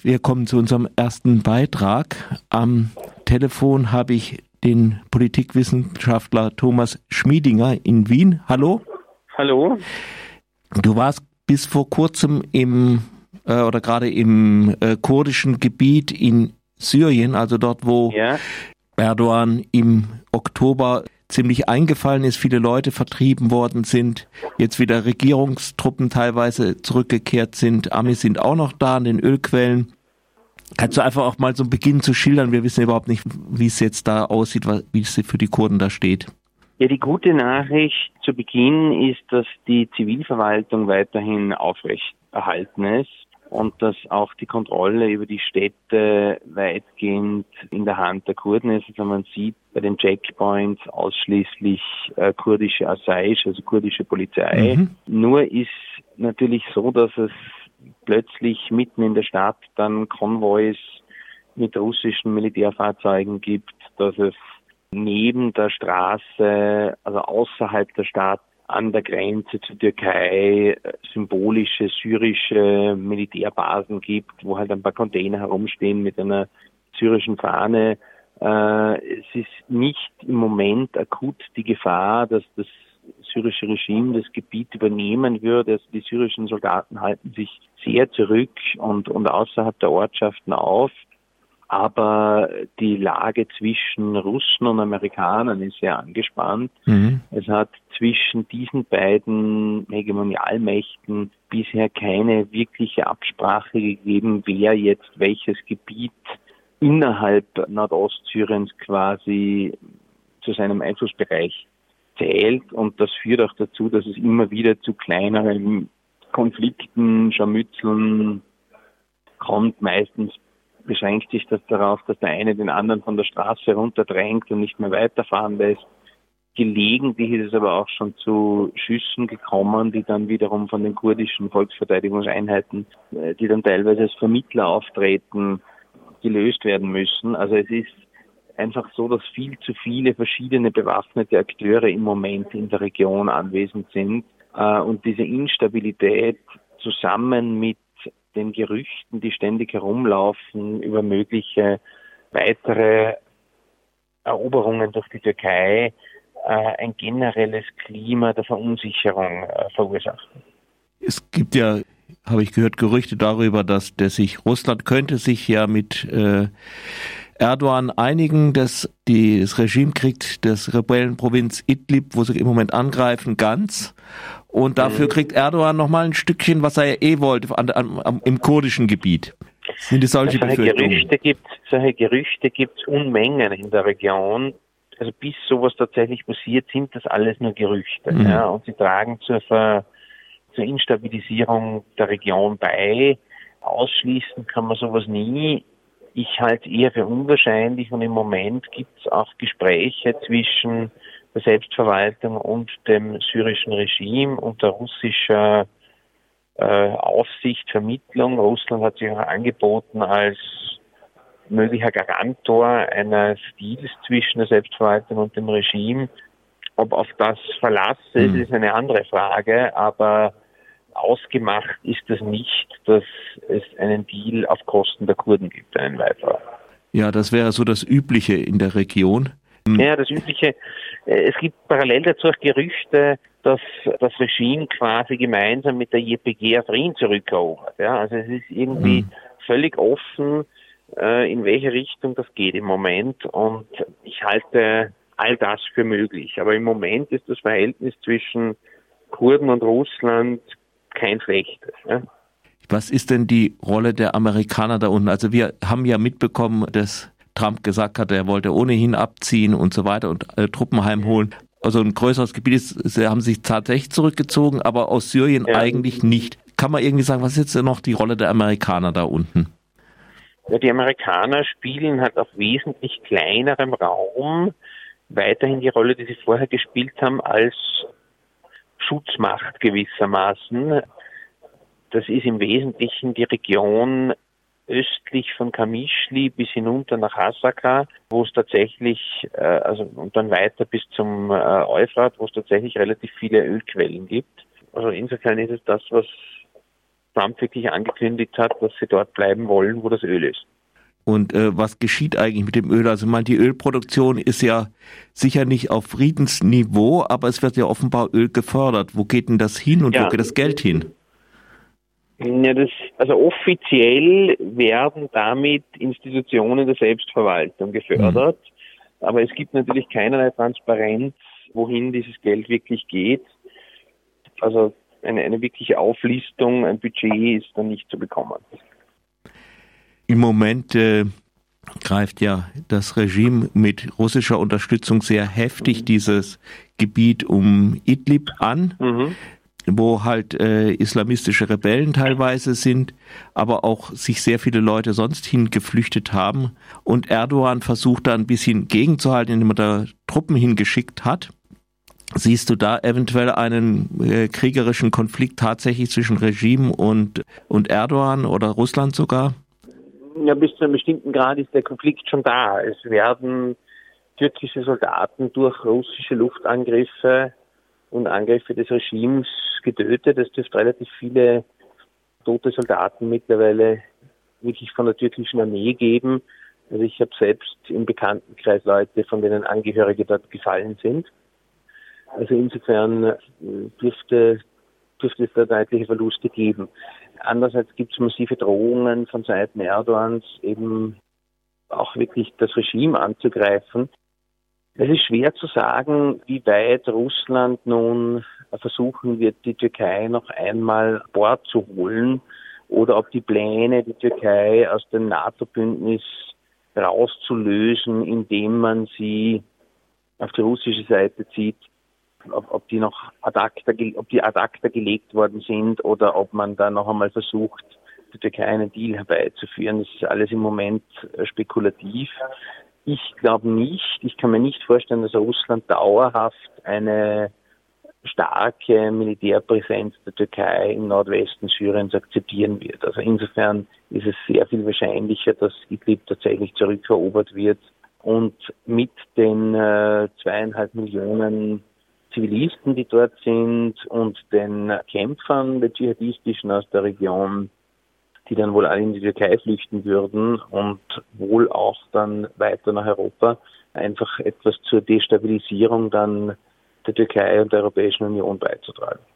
Wir kommen zu unserem ersten Beitrag. Am Telefon habe ich den Politikwissenschaftler Thomas Schmiedinger in Wien. Hallo. Hallo. Du warst bis vor kurzem im äh, oder gerade im äh, kurdischen Gebiet in Syrien, also dort, wo ja. Erdogan im Oktober ziemlich eingefallen ist, viele Leute vertrieben worden sind, jetzt wieder Regierungstruppen teilweise zurückgekehrt sind, Amis sind auch noch da an den Ölquellen. Kannst du einfach auch mal so beginnen zu schildern? Wir wissen überhaupt nicht, wie es jetzt da aussieht, wie es für die Kurden da steht. Ja, die gute Nachricht zu Beginn ist, dass die Zivilverwaltung weiterhin aufrecht erhalten ist und dass auch die Kontrolle über die Städte weitgehend in der Hand der Kurden ist. Also man sieht bei den Checkpoints ausschließlich äh, kurdische Asaish, also kurdische Polizei. Mhm. Nur ist natürlich so, dass es plötzlich mitten in der Stadt dann Konvois mit russischen Militärfahrzeugen gibt, dass es neben der Straße, also außerhalb der Stadt, an der Grenze zur Türkei äh, symbolische syrische Militärbasen gibt, wo halt ein paar Container herumstehen mit einer syrischen Fahne. Äh, es ist nicht im Moment akut die Gefahr, dass das syrische Regime das Gebiet übernehmen würde. Also die syrischen Soldaten halten sich sehr zurück und, und außerhalb der Ortschaften auf. Aber die Lage zwischen Russen und Amerikanern ist sehr angespannt. Mhm. Es hat zwischen diesen beiden Hegemonialmächten bisher keine wirkliche Absprache gegeben, wer jetzt welches Gebiet innerhalb Nordostsyriens quasi zu seinem Einflussbereich zählt. Und das führt auch dazu, dass es immer wieder zu kleineren Konflikten, Scharmützeln kommt. Meistens beschränkt sich das darauf, dass der eine den anderen von der Straße runterdrängt und nicht mehr weiterfahren lässt. Gelegentlich ist es aber auch schon zu Schüssen gekommen, die dann wiederum von den kurdischen Volksverteidigungseinheiten, äh, die dann teilweise als Vermittler auftreten, gelöst werden müssen. Also es ist einfach so, dass viel zu viele verschiedene bewaffnete Akteure im Moment in der Region anwesend sind. Äh, und diese Instabilität zusammen mit den Gerüchten, die ständig herumlaufen über mögliche weitere Eroberungen durch die Türkei, äh, ein generelles Klima der Verunsicherung äh, verursachen. Es gibt ja, habe ich gehört, Gerüchte darüber, dass der sich Russland könnte sich ja mit äh, Erdogan einigen, dass die, das Regime kriegt das Rebellenprovinz Idlib, wo sie im Moment angreifen, ganz. Und dafür mhm. kriegt Erdogan nochmal ein Stückchen, was er ja eh wollte, an, an, im kurdischen Gebiet. Sind es solche, solche Gerüchte gibt solche Gerüchte gibt es Unmengen in der Region. Also bis sowas tatsächlich passiert, sind das alles nur Gerüchte. Mhm. Ja, und sie tragen zur, Ver, zur Instabilisierung der Region bei. Ausschließen kann man sowas nie. Ich halte eher für unwahrscheinlich und im Moment gibt es auch Gespräche zwischen der Selbstverwaltung und dem syrischen Regime unter russischer äh, Aufsicht, Vermittlung. Russland hat sich auch angeboten als möglicher Garantor eines Deals zwischen der Selbstverwaltung und dem Regime. Ob auf das Verlass ist, mhm. ist eine andere Frage, aber ausgemacht ist es nicht, dass es einen Deal auf Kosten der Kurden gibt, einen weiteren. Ja, das wäre so das Übliche in der Region. Ja, das Übliche. Äh, es gibt parallel dazu auch Gerüchte, dass das Regime quasi gemeinsam mit der JPG Afrin zurückerobert. Ja, also es ist irgendwie mhm. völlig offen, äh, in welche Richtung das geht im Moment. Und ich halte all das für möglich. Aber im Moment ist das Verhältnis zwischen Kurden und Russland kein schlechtes. Ja. Was ist denn die Rolle der Amerikaner da unten? Also wir haben ja mitbekommen, dass Trump gesagt hat, er wollte ohnehin abziehen und so weiter und äh, Truppen heimholen. Also ein größeres Gebiet ist, sie haben sich tatsächlich zurückgezogen, aber aus Syrien ja. eigentlich nicht. Kann man irgendwie sagen, was ist jetzt denn noch die Rolle der Amerikaner da unten? Ja, die Amerikaner spielen halt auf wesentlich kleinerem Raum weiterhin die Rolle, die sie vorher gespielt haben, als Schutzmacht gewissermaßen. Das ist im Wesentlichen die Region östlich von Kamischli bis hinunter nach Hasaka, wo es tatsächlich, äh, also und dann weiter bis zum äh, Euphrat, wo es tatsächlich relativ viele Ölquellen gibt. Also insofern ist es das, was Trump wirklich angekündigt hat, dass sie dort bleiben wollen, wo das Öl ist. Und äh, was geschieht eigentlich mit dem Öl? Also man, die Ölproduktion ist ja sicher nicht auf Friedensniveau, aber es wird ja offenbar Öl gefördert. Wo geht denn das hin und ja. wo geht das Geld hin? Ja, das, also offiziell werden damit Institutionen der Selbstverwaltung gefördert, mhm. aber es gibt natürlich keinerlei Transparenz, wohin dieses Geld wirklich geht. Also eine, eine wirkliche Auflistung, ein Budget ist dann nicht zu bekommen. Im Moment äh, greift ja das Regime mit russischer Unterstützung sehr heftig dieses Gebiet um Idlib an. Mhm wo halt äh, islamistische Rebellen teilweise sind, aber auch sich sehr viele Leute sonst hingeflüchtet haben. Und Erdogan versucht da ein bisschen gegenzuhalten, indem er da Truppen hingeschickt hat. Siehst du da eventuell einen äh, kriegerischen Konflikt tatsächlich zwischen Regime und, und Erdogan oder Russland sogar? Ja, bis zu einem bestimmten Grad ist der Konflikt schon da. Es werden türkische Soldaten durch russische Luftangriffe und Angriffe des Regimes getötet. Es dürfte relativ viele tote Soldaten mittlerweile wirklich von der türkischen Armee geben. Also ich habe selbst im Bekanntenkreis Leute, von denen Angehörige dort gefallen sind. Also insofern äh, dürfte, dürfte es da deutliche Verluste geben. Andererseits gibt es massive Drohungen von Seiten Erdogans, eben auch wirklich das Regime anzugreifen. Es ist schwer zu sagen, wie weit Russland nun versuchen wird, die Türkei noch einmal Bord zu holen oder ob die Pläne, die Türkei aus dem NATO-Bündnis rauszulösen, indem man sie auf die russische Seite zieht, ob, ob die noch ad acta, ob die ad acta gelegt worden sind oder ob man da noch einmal versucht, die Türkei einen Deal herbeizuführen. Das ist alles im Moment äh, spekulativ. Ich glaube nicht, ich kann mir nicht vorstellen, dass Russland dauerhaft eine starke Militärpräsenz der Türkei im Nordwesten Syriens akzeptieren wird. Also insofern ist es sehr viel wahrscheinlicher, dass Idlib tatsächlich zurückerobert wird und mit den äh, zweieinhalb Millionen Zivilisten, die dort sind und den Kämpfern der Dschihadistischen aus der Region, die dann wohl alle in die Türkei flüchten würden und wohl auch dann weiter nach Europa, einfach etwas zur Destabilisierung dann der Türkei und der Europäischen Union beizutragen.